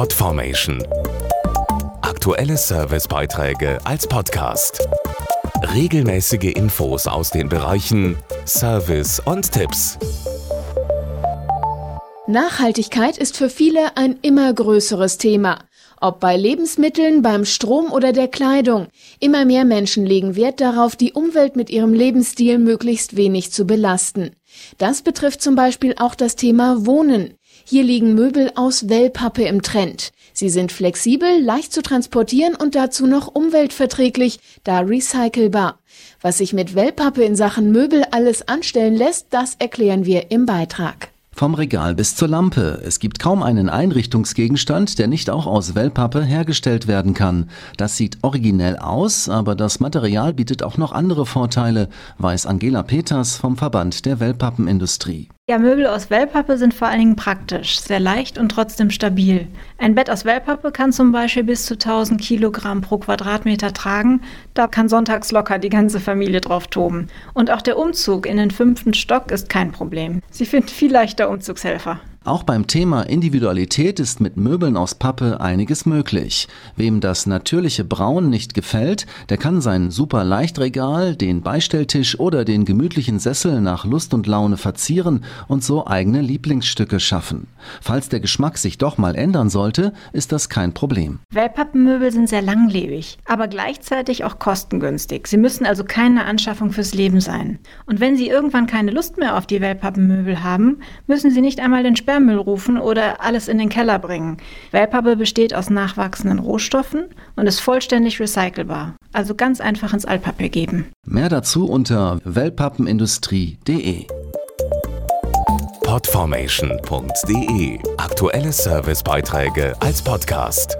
Podformation. Aktuelle Servicebeiträge als Podcast. Regelmäßige Infos aus den Bereichen Service und Tipps. Nachhaltigkeit ist für viele ein immer größeres Thema. Ob bei Lebensmitteln, beim Strom oder der Kleidung. Immer mehr Menschen legen Wert darauf, die Umwelt mit ihrem Lebensstil möglichst wenig zu belasten. Das betrifft zum Beispiel auch das Thema Wohnen. Hier liegen Möbel aus Wellpappe im Trend. Sie sind flexibel, leicht zu transportieren und dazu noch umweltverträglich, da recycelbar. Was sich mit Wellpappe in Sachen Möbel alles anstellen lässt, das erklären wir im Beitrag. Vom Regal bis zur Lampe. Es gibt kaum einen Einrichtungsgegenstand, der nicht auch aus Wellpappe hergestellt werden kann. Das sieht originell aus, aber das Material bietet auch noch andere Vorteile, weiß Angela Peters vom Verband der Wellpappenindustrie. Ja, Möbel aus Wellpappe sind vor allen Dingen praktisch, sehr leicht und trotzdem stabil. Ein Bett aus Wellpappe kann zum Beispiel bis zu 1000 Kilogramm pro Quadratmeter tragen. Da kann sonntags locker die ganze Familie drauf toben. Und auch der Umzug in den fünften Stock ist kein Problem. Sie finden viel leichter Umzugshelfer. Auch beim Thema Individualität ist mit Möbeln aus Pappe einiges möglich. Wem das natürliche Braun nicht gefällt, der kann sein super Leichtregal, den Beistelltisch oder den gemütlichen Sessel nach Lust und Laune verzieren und so eigene Lieblingsstücke schaffen. Falls der Geschmack sich doch mal ändern sollte, ist das kein Problem. Wellpappenmöbel sind sehr langlebig, aber gleichzeitig auch kostengünstig. Sie müssen also keine Anschaffung fürs Leben sein. Und wenn Sie irgendwann keine Lust mehr auf die Wellpappenmöbel haben, müssen Sie nicht einmal den Sperrmüll rufen oder alles in den Keller bringen. Wellpappe besteht aus nachwachsenden Rohstoffen und ist vollständig recycelbar. Also ganz einfach ins Altpapier geben. Mehr dazu unter wellpappenindustrie.de. Podformation.de Aktuelle Servicebeiträge als Podcast.